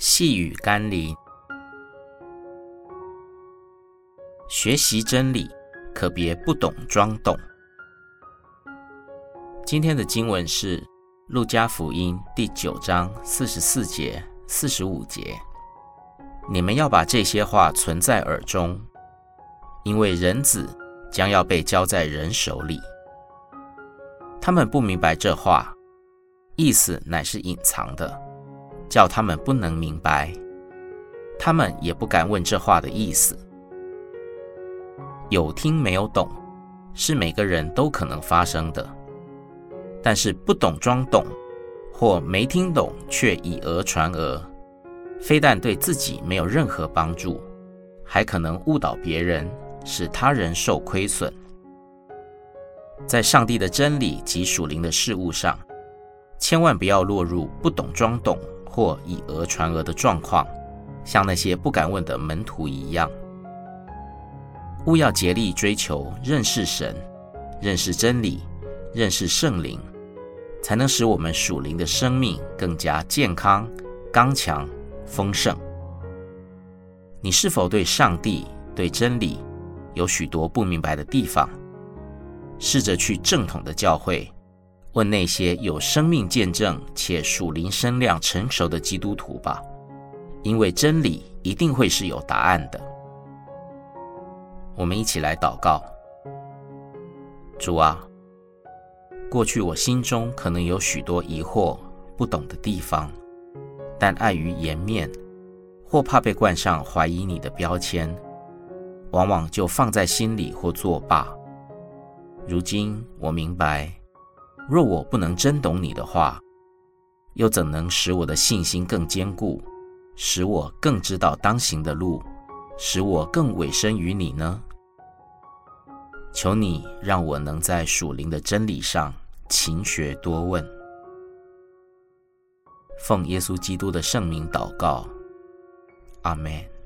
细雨甘霖，学习真理，可别不懂装懂。今天的经文是《路加福音》第九章四十四节、四十五节。你们要把这些话存在耳中，因为人子将要被交在人手里。他们不明白这话，意思乃是隐藏的。叫他们不能明白，他们也不敢问这话的意思。有听没有懂，是每个人都可能发生的。但是不懂装懂，或没听懂却以讹传讹，非但对自己没有任何帮助，还可能误导别人，使他人受亏损。在上帝的真理及属灵的事物上，千万不要落入不懂装懂。或以讹传讹的状况，像那些不敢问的门徒一样，务要竭力追求认识神、认识真理、认识圣灵，才能使我们属灵的生命更加健康、刚强、丰盛。你是否对上帝、对真理有许多不明白的地方？试着去正统的教会。问那些有生命见证且属灵身量成熟的基督徒吧，因为真理一定会是有答案的。我们一起来祷告：主啊，过去我心中可能有许多疑惑、不懂的地方，但碍于颜面，或怕被冠上怀疑你的标签，往往就放在心里或作罢。如今我明白。若我不能真懂你的话，又怎能使我的信心更坚固，使我更知道当行的路，使我更委身于你呢？求你让我能在属灵的真理上勤学多问。奉耶稣基督的圣名祷告，阿门。